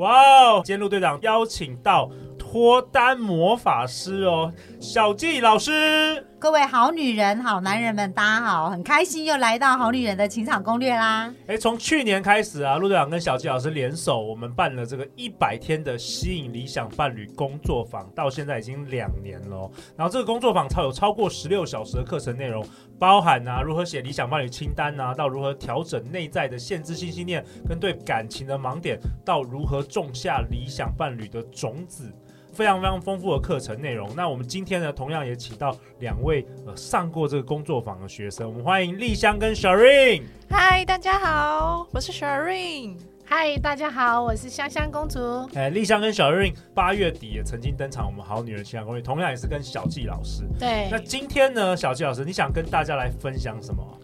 哇哦！今天陆队长邀请到脱单魔法师哦，小纪老师。各位好女人、好男人们，大家好，很开心又来到好女人的情场攻略啦！哎，从去年开始啊，陆队长跟小纪老师联手，我们办了这个一百天的吸引理想伴侣工作坊，到现在已经两年了。然后这个工作坊超有超过十六小时的课程内容，包含啊如何写理想伴侣清单啊，到如何调整内在的限制性信念跟对感情的盲点，到如何种下理想伴侣的种子。非常非常丰富的课程内容。那我们今天呢，同样也请到两位呃上过这个工作坊的学生。我们欢迎丽香跟 Sharon。嗨，大家好，我是 Sharon。嗨，大家好，我是香香公主。哎，丽香跟 Shireen 八月底也曾经登场我们好女人情场攻略，同样也是跟小纪老师。对。那今天呢，小纪老师，你想跟大家来分享什么？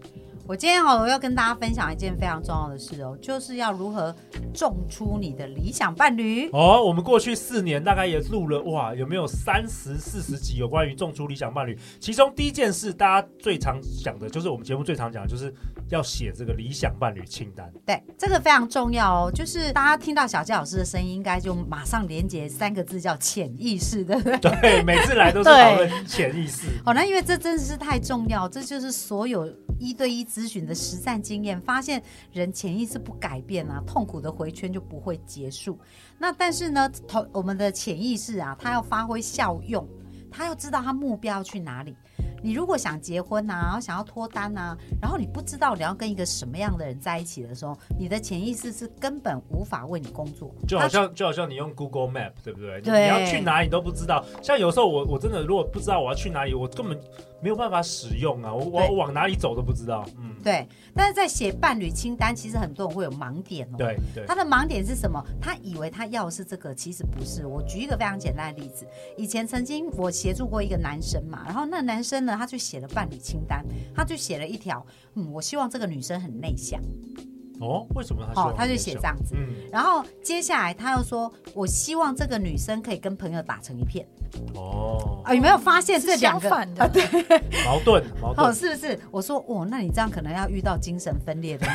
我今天哦，我要跟大家分享一件非常重要的事哦，就是要如何种出你的理想伴侣哦。我们过去四年大概也录了哇，有没有三十四十集有关于种出理想伴侣？其中第一件事，大家最常讲的就是我们节目最常讲的就是要写这个理想伴侣清单。对，这个非常重要哦。就是大家听到小纪老师的声音，应该就马上连接三个字叫潜意识，对不对？对，每次来都是讨论潜意识。好，那因为这真的是太重要，这就是所有一对一。咨询的实战经验发现，人潜意识不改变啊，痛苦的回圈就不会结束。那但是呢，同我们的潜意识啊，它要发挥效用，它要知道它目标要去哪里。你如果想结婚呐、啊，然后想要脱单呐、啊，然后你不知道你要跟一个什么样的人在一起的时候，你的潜意识是根本无法为你工作。就好像就好像你用 Google Map，对不对？对。你要去哪里你都不知道。像有时候我我真的如果不知道我要去哪里，我根本没有办法使用啊，我我往哪里走都不知道。嗯，对。但是在写伴侣清单，其实很多人会有盲点哦。对对。他的盲点是什么？他以为他要的是这个，其实不是。我举一个非常简单的例子，以前曾经我协助过一个男生嘛，然后那男生呢，他就写了伴侣清单，他就写了一条，嗯，我希望这个女生很内向。哦，为什么他？哦，他就写这样子。嗯。然后接下来他又说，我希望这个女生可以跟朋友打成一片。哦。啊，有没有发现这两个反的？啊，对，矛盾，矛盾。哦，是不是？我说，哦，那你这样可能要遇到精神分裂的。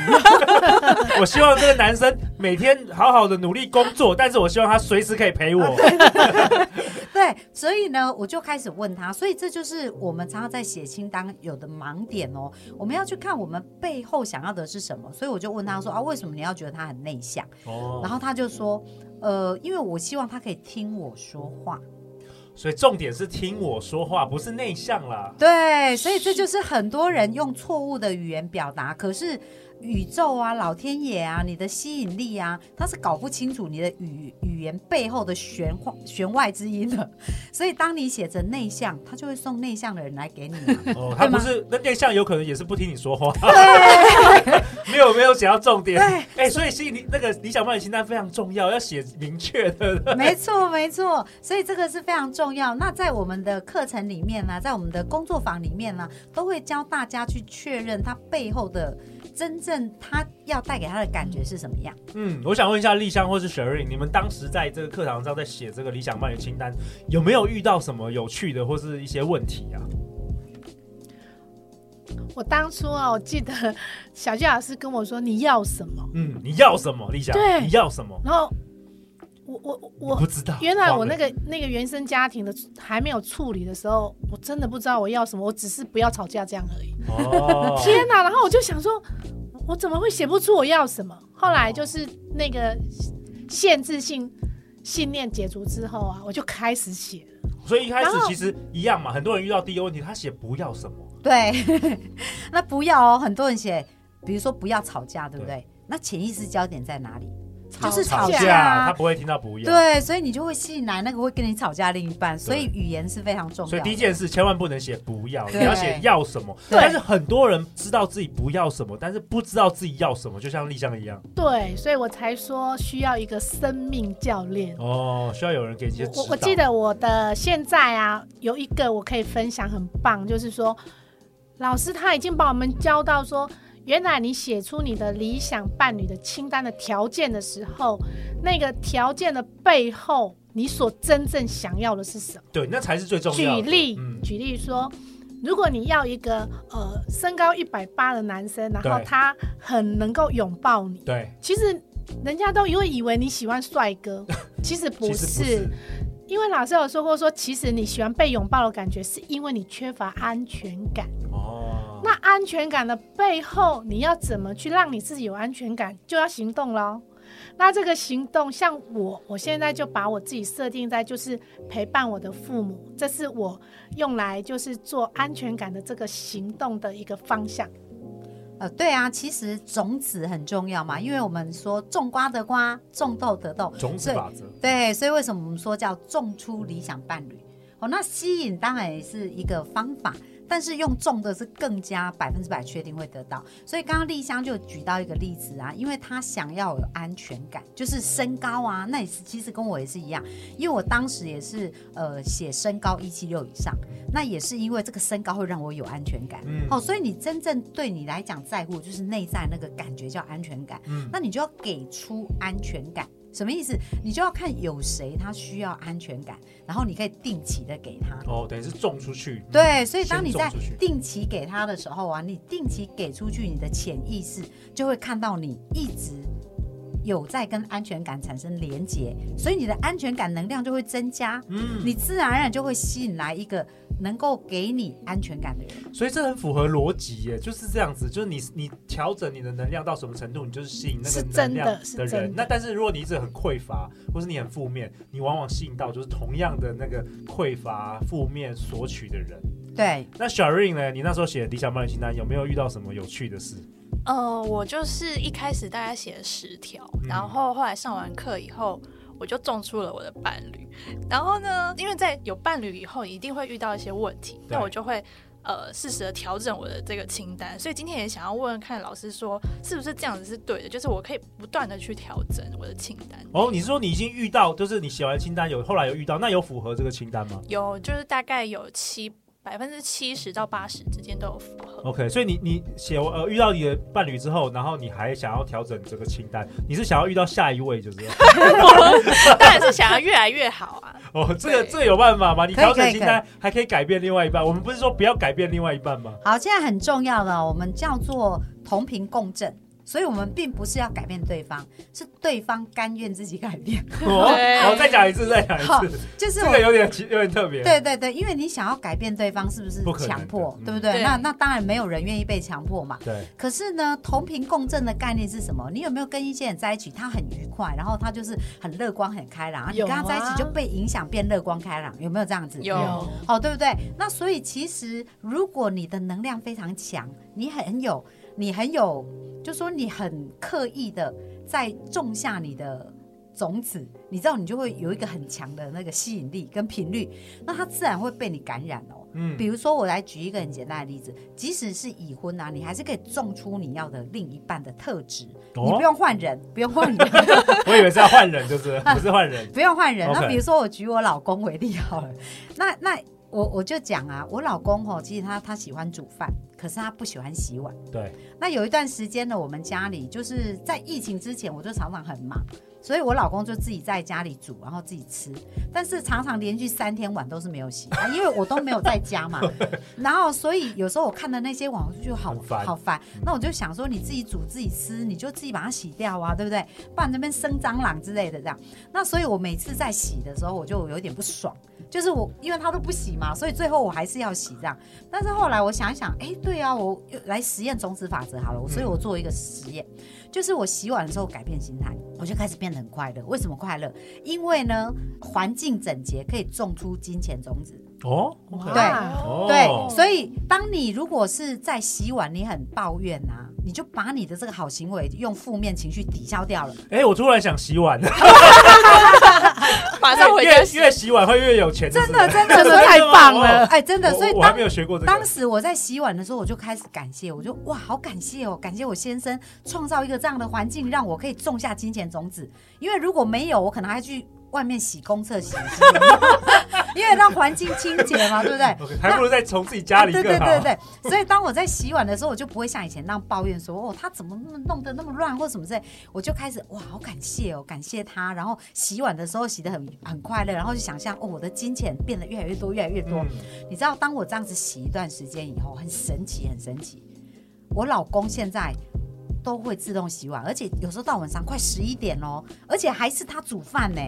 我希望这个男生每天好好的努力工作，但是我希望他随时可以陪我。啊对，所以呢，我就开始问他，所以这就是我们常常在写清单有的盲点哦。我们要去看我们背后想要的是什么，所以我就问他说啊，为什么你要觉得他很内向？哦，然后他就说，呃，因为我希望他可以听我说话。所以重点是听我说话，不是内向啦。对，所以这就是很多人用错误的语言表达，可是。宇宙啊，老天爷啊，你的吸引力啊，他是搞不清楚你的语语言背后的玄幻玄外之音的。所以当你写着内向，他就会送内向的人来给你。哦，他不是那内向，有可能也是不听你说话。对，没有没有写到重点。对，哎，所以吸引力那个理想伴侣清单非常重要，要写明确的。没错没错，所以这个是非常重要。那在我们的课程里面呢，在我们的工作坊里面呢，都会教大家去确认他背后的。真正他要带给他的感觉是什么样？嗯，我想问一下丽香或是 Shireen，你们当时在这个课堂上在写这个理想伴侣清单，有没有遇到什么有趣的或是一些问题啊？我当初啊，我记得小纪老师跟我说，你要什么？嗯，你要什么？丽香，对，你要什么？然后。我我我不知道，原来我那个那个原生家庭的还没有处理的时候，我真的不知道我要什么，我只是不要吵架这样而已。哦，天哪！然后我就想说，我怎么会写不出我要什么？后来就是那个限制性信念解除之后啊，我就开始写了。所以一开始其实一样嘛，很多人遇到第一个问题，他写不要什么？对，那不要哦，很多人写，比如说不要吵架，对不对？对，那潜意识焦点在哪里？就是吵架架，他不会听到不要。对，所以你就会吸引来那个会跟你吵架另一半，所以语言是非常重要。所以第一件事千万不能写不要，要写要什么。对但是很多人知道自己不要什么，但是不知道自己要什么，就像丽香一样。对，所以我才说需要一个生命教练。哦，需要有人给一些指导。我我记得我的现在啊，有一个我可以分享，很棒，就是说，老师他已经把我们教到说，原来你写出你的理想伴侣的清单的条件的时候，那个条件的背后，你所真正想要的是什么？对，那才是最重要的。举例，嗯举例说，如果你要一个呃身高一百八的男生，然后他很能够拥抱你，对，其实人家都会以为你喜欢帅哥，其实不是。因为老师有说过说，其实你喜欢被拥抱的感觉，是因为你缺乏安全感。哦，那安全感的背后，你要怎么去让你自己有安全感，就要行动喽。那这个行动，像我，我现在就把我自己设定在就是陪伴我的父母，这是我用来就是做安全感的这个行动的一个方向。呃，对啊，其实种子很重要嘛，因为我们说种瓜得瓜，种豆得豆，种子法则。对，所以为什么我们说叫种出理想伴侣？哦，那吸引当然也是一个方法。但是用重的是更加百分之百确定会得到，所以刚刚丽香就举到一个例子啊，因为她想要有安全感，就是身高啊，那也是其实跟我也是一样，因为我当时也是呃写身高一七六以上，那也是因为这个身高会让我有安全感，嗯，哦，所以你真正对你来讲在乎就是内在那个感觉叫安全感，嗯，那你就要给出安全感。什么意思？你就要看有谁他需要安全感，然后你可以定期的给他。哦，等于是种出去。对，所以当你在定期给他的时候啊，你定期给出去，你的潜意识就会看到你一直有在跟安全感产生连结，所以你的安全感能量就会增加，嗯，你自然而然就会吸引来一个能够给你安全感的人。所以这很符合逻辑耶，就是这样子，就是你你调整你的能量到什么程度，你就是吸引那个是真能量的人。那但是如果你一直很匮乏，或是你很负面，你往往吸引到就是同样的那个匮乏、负面索取的人。对，那小 Ring 呢？你那时候写理想伴侣清单，有没有遇到什么有趣的事？呃，我就是一开始大概写了十条，嗯然后后来上完课以后，我就种出了我的伴侣。然后呢，因为在有伴侣以后，一定会遇到一些问题，那我就会呃适时的调整我的这个清单。所以今天也想要问问看老师说，是不是这样子是对的？就是我可以不断的去调整我的清单。哦，你是说你已经遇到，就是你写完清单有后来有遇到，那有符合这个清单吗有，就是大概有七百分之七十到八十之间都有符合。？OK，所以你你写呃遇到你的伴侣之后，然后你还想要调整这个清单，你是想要遇到下一位，就是 当然是想要越来越好啊。哦，这个对这个有办法吗？你调整清单还可以改变另外一半，我们不是说不要改变另外一半吗？好，现在很重要的，我们叫做同频共振。所以，我们并不是要改变对方，是对方甘愿自己改变。哦，对好，再讲一次，再讲一次，就是我这个有点奇有点特别。对对对，因为你想要改变对方，是不是强迫？嗯对不对？对那那当然没有人愿意被强迫嘛。对，可是呢，同频共振的概念是什么？你有没有跟一些人在一起，他很愉快，然后他就是很乐观、很开朗，然后你跟他在一起就被影响变乐观开朗，有没有这样子？有有哦，对不对？那所以其实，如果你的能量非常强，你很有，你很有，就说你很刻意的在种下你的种子，你知道，你就会有一个很强的那个吸引力跟频率，那它自然会被你感染哦。嗯比如说，我来举一个很简单的例子，即使是已婚啊，你还是可以种出你要的另一半的特质，哦你不用换人，不用换人。我以为是要换人，就是不是换人。不用换人。那比如说我举我老公为例好了，那那我我就讲啊，我老公哦，其实他他喜欢煮饭，可是他不喜欢洗碗。对，那有一段时间呢，我们家里就是在疫情之前，我就常常很忙，所以我老公就自己在家里煮，然后自己吃。但是常常连续三天碗都是没有洗，啊、因为我都没有在家嘛。然后所以有时候我看的那些碗，我就好烦好烦。那我就想说，你自己煮自己吃，你就自己把它洗掉啊，对不对？不然那边生蟑螂之类的这样。那所以我每次在洗的时候，我就有点不爽，就是我因为他都不洗嘛，所以最后我还是要洗这样。但是后来我想一想，哎，对啊，我又来实验种子法则好了，所以我做一个实验，就是我洗碗的时候改变心态，我就开始变很快乐。为什么快乐？因为呢，环境整洁可以种出金钱种子。哦，对哦对，所以当你如果是在洗碗，你很抱怨啊，你就把你的这个好行为用负面情绪抵消掉了。哎，我突然想洗碗了，马上回越越洗碗会越有钱，真的真的真的太棒了！哎，真的，所以我还没有学过这个。当时我在洗碗的时候，我就开始感谢，我就哇，好感谢哦，感谢我先生创造一个这样的环境，让我可以种下金钱种子。因为如果没有，我可能还去。外面洗公厕洗，因为让环境清洁嘛，对不对？Okay, 还不如再从自己家里。对对对对对，所以当我在洗碗的时候，我就不会像以前那样抱怨说哦，他怎么那么弄得那么乱或什么之类。我就开始哇，好感谢哦，感谢他。然后洗碗的时候洗的很很快乐，然后就想象哦，我的金钱变得越来越多，越来越多。嗯、你知道，当我这样子洗一段时间以后，很神奇，很神奇。我老公现在。都会自动洗碗，而且有时候到晚上快十一点喽，而且还是他煮饭呢。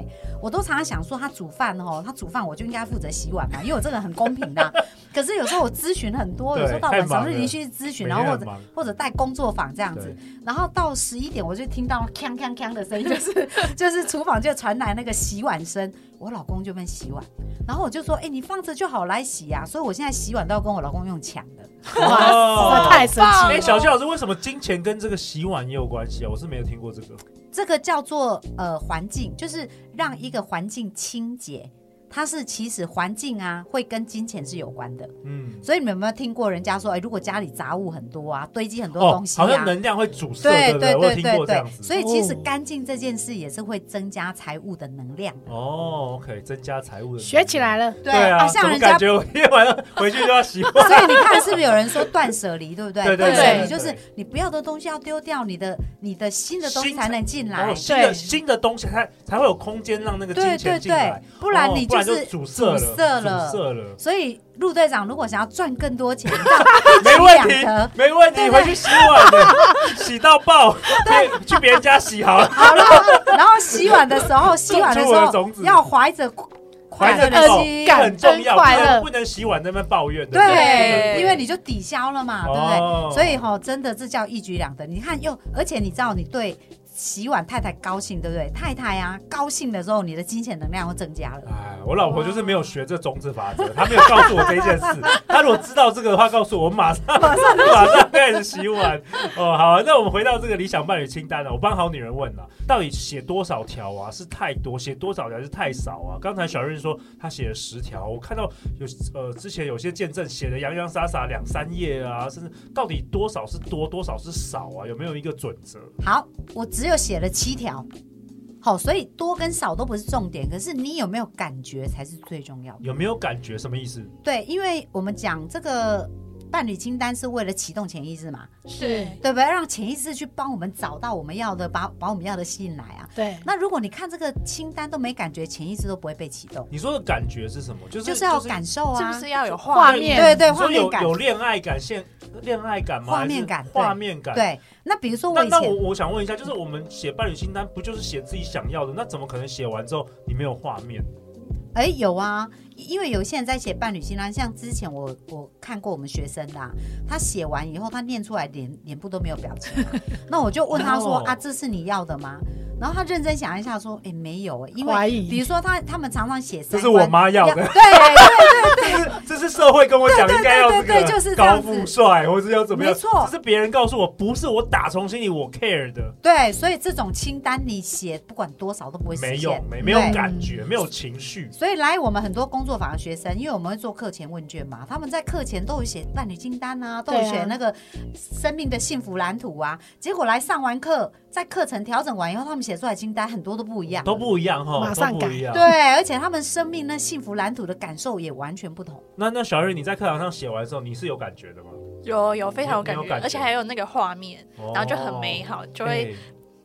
我都常常想说，他煮饭哦，他煮饭我就应该负责洗碗嘛，因为我这个很公平的、啊。可是有时候我咨询很多，有时候到晚上就连续咨询，然后或者或者带工作坊这样子，然后到十一点我就听到锵锵锵的声音，就是 就是厨房就传来那个洗碗声，我老公就问洗碗，然后我就说，哎、欸，你放着就好来洗呀、啊，所以我现在洗碗都要跟我老公用抢的。哇，哦、太神奇了！哎，小谢老师，为什么金钱跟这个洗碗也有关系啊？我是没有听过这个。这个叫做呃环境，就是让一个环境清洁。它是其实环境啊，会跟金钱是有关的。嗯，所以你们有没有听过人家说，哎，如果家里杂物很多啊，堆积很多东西、啊哦，好像能量会阻塞。对对对对对。所以其实干净这件事也是会增加财务的能量。哦，OK，增加财务的能量。学起来了。对啊，像人家感觉我一晚上回去就要洗碗。所以你看，是不是有人说断舍离，对不对？对对对。你就是你不要的东西要丢掉，你的你的新的东西才能进来。新的新的东西才才会有空间让那个金钱进来。不然你就是阻塞了。色了，色了，所以陆队长如果想要赚更多钱，没问题，没问题，回去洗碗的，洗到爆，对，去别人家洗好了。好了，然后洗碗的时候，洗碗的时候要怀着怀着的心，很重要，不能洗碗在那边抱怨。对，因为你就抵消了嘛，对不对？所以哈，真的这叫一举两得。你看，又而且你知道，你对。洗碗太太高兴，对不对？太太啊，高兴的时候，你的金钱能量会增加了。哎，我老婆就是没有学这种子法则，她没有告诉我这件事。她如果知道这个的话，告诉我，我马上马上马上开始洗碗。哦，好，啊那我们回到这个理想伴侣清单了。我帮好女人问了，到底写多少条啊？是太多？写多少条还是太少啊？刚才小瑞说她写了十条，我看到有呃之前有些见证写的洋洋洒洒两三页啊，甚至到底多少是多，多少是少啊？有没有一个准则？好，我只。只有写了七条，好，所以多跟少都不是重点，可是你有没有感觉才是最重要的。有没有感觉？什么意思？对，因为我们讲这个。伴侣清单是为了启动潜意识嘛？是，对不对？让潜意识去帮我们找到我们要的，把把我们要的吸引来啊。对。那如果你看这个清单都没感觉，潜意识都不会被启动。你说的感觉是什么？就是就是要感受啊，是不是要有画面？对对，画面感。有恋爱感，现恋爱感吗？画面感，画面感。对。那比如说我以前，那那我我想问一下，就是我们写伴侣清单，不就是写自己想要的？那怎么可能写完之后你没有画面？哎，有啊。因为有些人在写伴侣清单，像之前我我看过我们学生的，啊，他写完以后，他念出来脸脸部都没有表情，那我就问他说 啊，这是你要的吗？然后他认真想一下说，哎，没有，因为比如说他他们常常写，这是我妈要的，对对对对，这 是社会跟我讲应该要这个就是高富帅，或者要怎么样？没错，这是别人告诉我，不是我打从心里我 care 的。对，所以这种清单你写不管多少都不会实现，没有没没有感觉，没有情绪。所以来我们很多工作坊的学生。因为我们会做课前问卷嘛，他们在课前都有写伴侣清单啊，都有写那个生命的幸福蓝图啊。结果来上完课，在课程调整完以后，他们写出来清单很多都不一样，都不一样哈，马上改。对，而且他们生命那幸福蓝图的感受也完全不同。那那小瑞，你在课堂上写完之后，你是有感觉的吗？有有非常有感觉，而且还有那个画面，然后就很美好，就会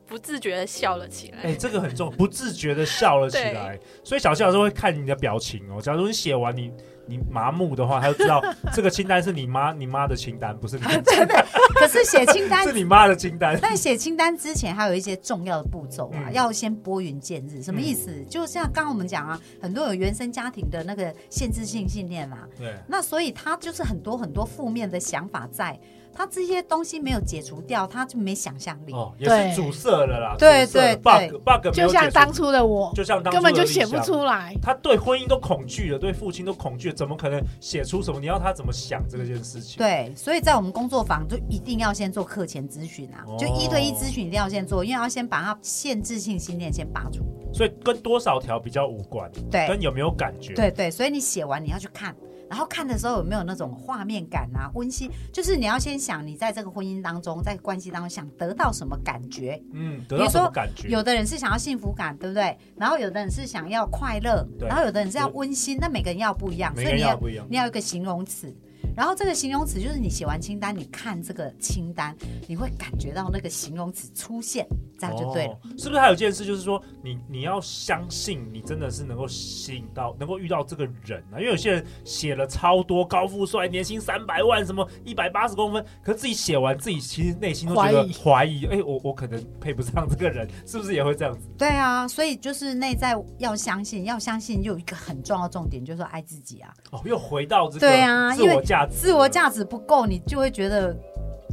不自觉的笑了起来。哎，这个很重，不自觉的笑了起来。所以小谢老师会看你的表情哦。假如你写完你。你麻木的话，他就知道 这个清单是你妈你妈的清单，不是你 的。真的，可是写清单 是你妈的清单。但写清单之前还有一些重要的步骤啊，嗯、要先拨云见日。什么意思？嗯、就像刚刚我们讲啊，很多有原生家庭的那个限制性信念嘛。对。那所以他就是很多很多负面的想法在。他这些东西没有解除掉，他就没想象力，哦，也是阻塞了啦。对对，bug bug 就像当初的我，就像当初根本就写不出来。他对婚姻都恐惧了，对父亲都恐惧了，怎么可能写出什么？你要他怎么想这件事情？对，所以在我们工作坊就一定要先做课前咨询啊，哦、就一对一咨询一定要先做，因为要先把它限制性信念先拔除。所以跟多少条比较无关，对，跟有没有感觉，对对。所以你写完你要去看。然后看的时候有没有那种画面感啊，温馨？就是你要先想，你在这个婚姻当中，在关系当中想得到什么感觉？嗯，得到什么感觉？有的人是想要幸福感，对不对？然后有的人是想要快乐，然后有的人是要温馨。那每个人要不一样，所以你要你要有一个形容词。然后这个形容词就是你写完清单，你看这个清单，你会感觉到那个形容词出现，这样就对了。哦、是不是还有件事，就是说你你要相信你真的是能够吸引到，能够遇到这个人啊？因为有些人写了超多高富帅，年薪三百万，什么一百八十公分，可是自己写完自己其实内心都觉得怀疑，哎，我我可能配不上这个人，是不是也会这样子？对啊，所以就是内在要相信，要相信有一个很重要的重点，就是说爱自己啊。哦，又回到这个对啊，自我价值。自我价值不够，你就会觉得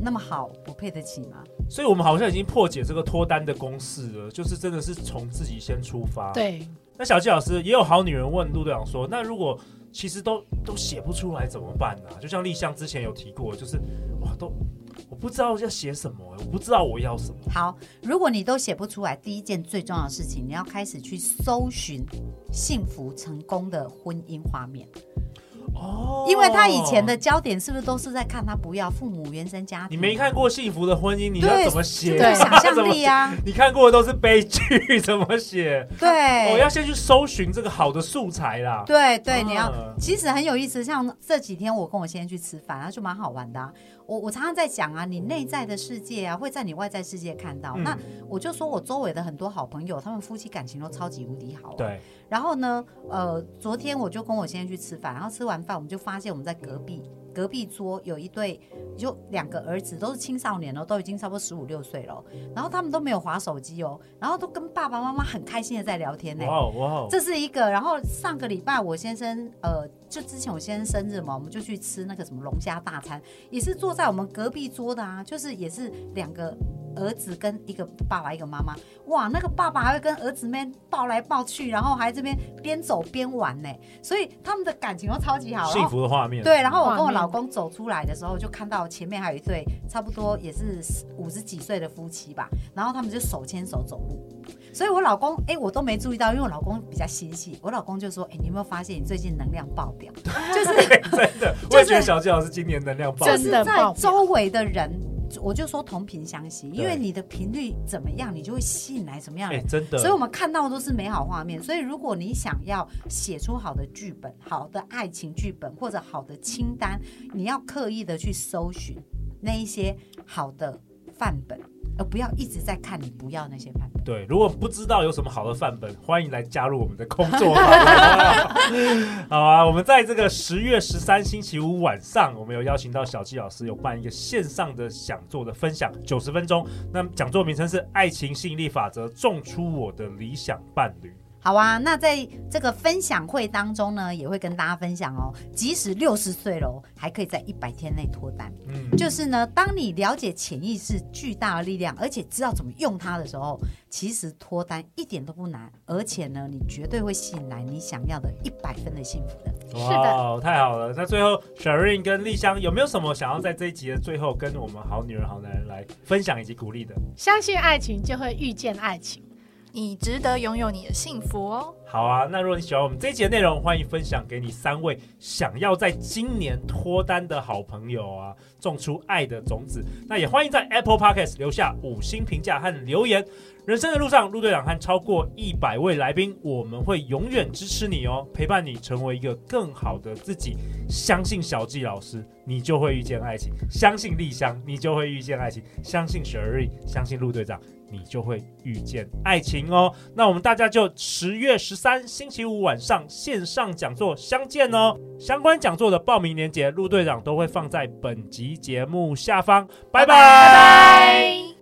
那么好，我配得起吗？所以，我们好像已经破解这个脱单的公式了，就是真的是从自己先出发。对。那小纪老师也有好女人问陆队长说：“那如果其实都都写不出来怎么办呢？”就像立项之前有提过，就是哇，都我不知道要写什么，我不知道我要什么。好，如果你都写不出来，第一件最重要的事情，你要开始去搜寻幸福成功的婚姻画面。哦，因为他以前的焦点是不是都是在看他不要父母原生家庭？你没看过幸福的婚姻，你要怎么写？对，想象力啊！你看过的都是悲剧，怎么写？对，我要先去搜寻这个好的素材啦。对对，你要其实很有意思。像这几天我跟我先生去吃饭，然后就蛮好玩的啊。我我常常在讲啊，你内在的世界啊，会在你外在世界看到。嗯、那我就说我周围的很多好朋友，他们夫妻感情都超级无敌好啊。对。然后呢，呃，昨天我就跟我先生去吃饭，然后吃完饭我们就发现我们在隔壁。隔壁桌有一对，就两个儿子，都是青少年哦，都已经差不多十五六岁了。然后他们都没有划手机哦，然后都跟爸爸妈妈很开心的在聊天呢。哇哇！这是一个。然后上个礼拜我先生，呃，就之前我先生生日嘛，我们就去吃那个什么龙虾大餐，也是坐在我们隔壁桌的啊，就是也是两个。儿子跟一个爸爸，一个妈妈，哇，那个爸爸还会跟儿子们抱来抱去，然后还这边边走边玩呢，所以他们的感情都超级好，幸福的画面。对，然后我跟我老公走出来的时候，就看到前面还有一对差不多也是五十几岁的夫妻吧，然后他们就手牵手走路，所以我老公哎，我都没注意到，因为我老公比较心细，我老公就说，哎，你有没有发现你最近能量爆表？就是 真的，我也觉得小纪老师今年能量爆表，就是在周围的人。我就说同频相吸，因为你的频率怎么样，你就会吸引来什么样的人。真的，所以我们看到的都是美好画面。所以如果你想要写出好的剧本、好的爱情剧本或者好的清单，你要刻意的去搜寻那一些好的范本。而不要一直在看你不要那些范本。对，如果不知道有什么好的范本，欢迎来加入我们的工作坊。好啊，我们在这个十月十三星期五晚上，我们有邀请到小纪老师，有办一个线上的讲座的分享，九十分钟。那讲座名称是《爱情吸引力法则：种出我的理想伴侣》。好啊，那在这个分享会当中呢，也会跟大家分享哦。即使六十岁了，还可以在一百天内脱单。嗯，就是呢，当你了解潜意识巨大的力量，而且知道怎么用它的时候，其实脱单一点都不难。而且呢，你绝对会吸引来你想要的一百分的幸福的。哇，是的，太好了。那最后，Shireen 跟丽香有没有什么想要在这一集的最后跟我们好女人好男人来分享以及鼓励的？相信爱情，就会遇见爱情。你值得拥有你的幸福哦。好啊，那如果你喜欢我们这一集的内容，欢迎分享给你三位想要在今年脱单的好朋友啊，种出爱的种子。那也欢迎在 Apple Podcast 留下五星评价和留言。人生的路上，陆队长和超过一百位来宾，我们会永远支持你哦，陪伴你成为一个更好的自己。相信小纪老师，你就会遇见爱情；相信丽香，你就会遇见爱情；相信 Shireen，相信陆队长。你就会遇见爱情哦。那我们大家就十月十三星期五晚上线上讲座相见哦。相关讲座的报名链接，陆队长都会放在本集节目下方。拜拜。拜拜。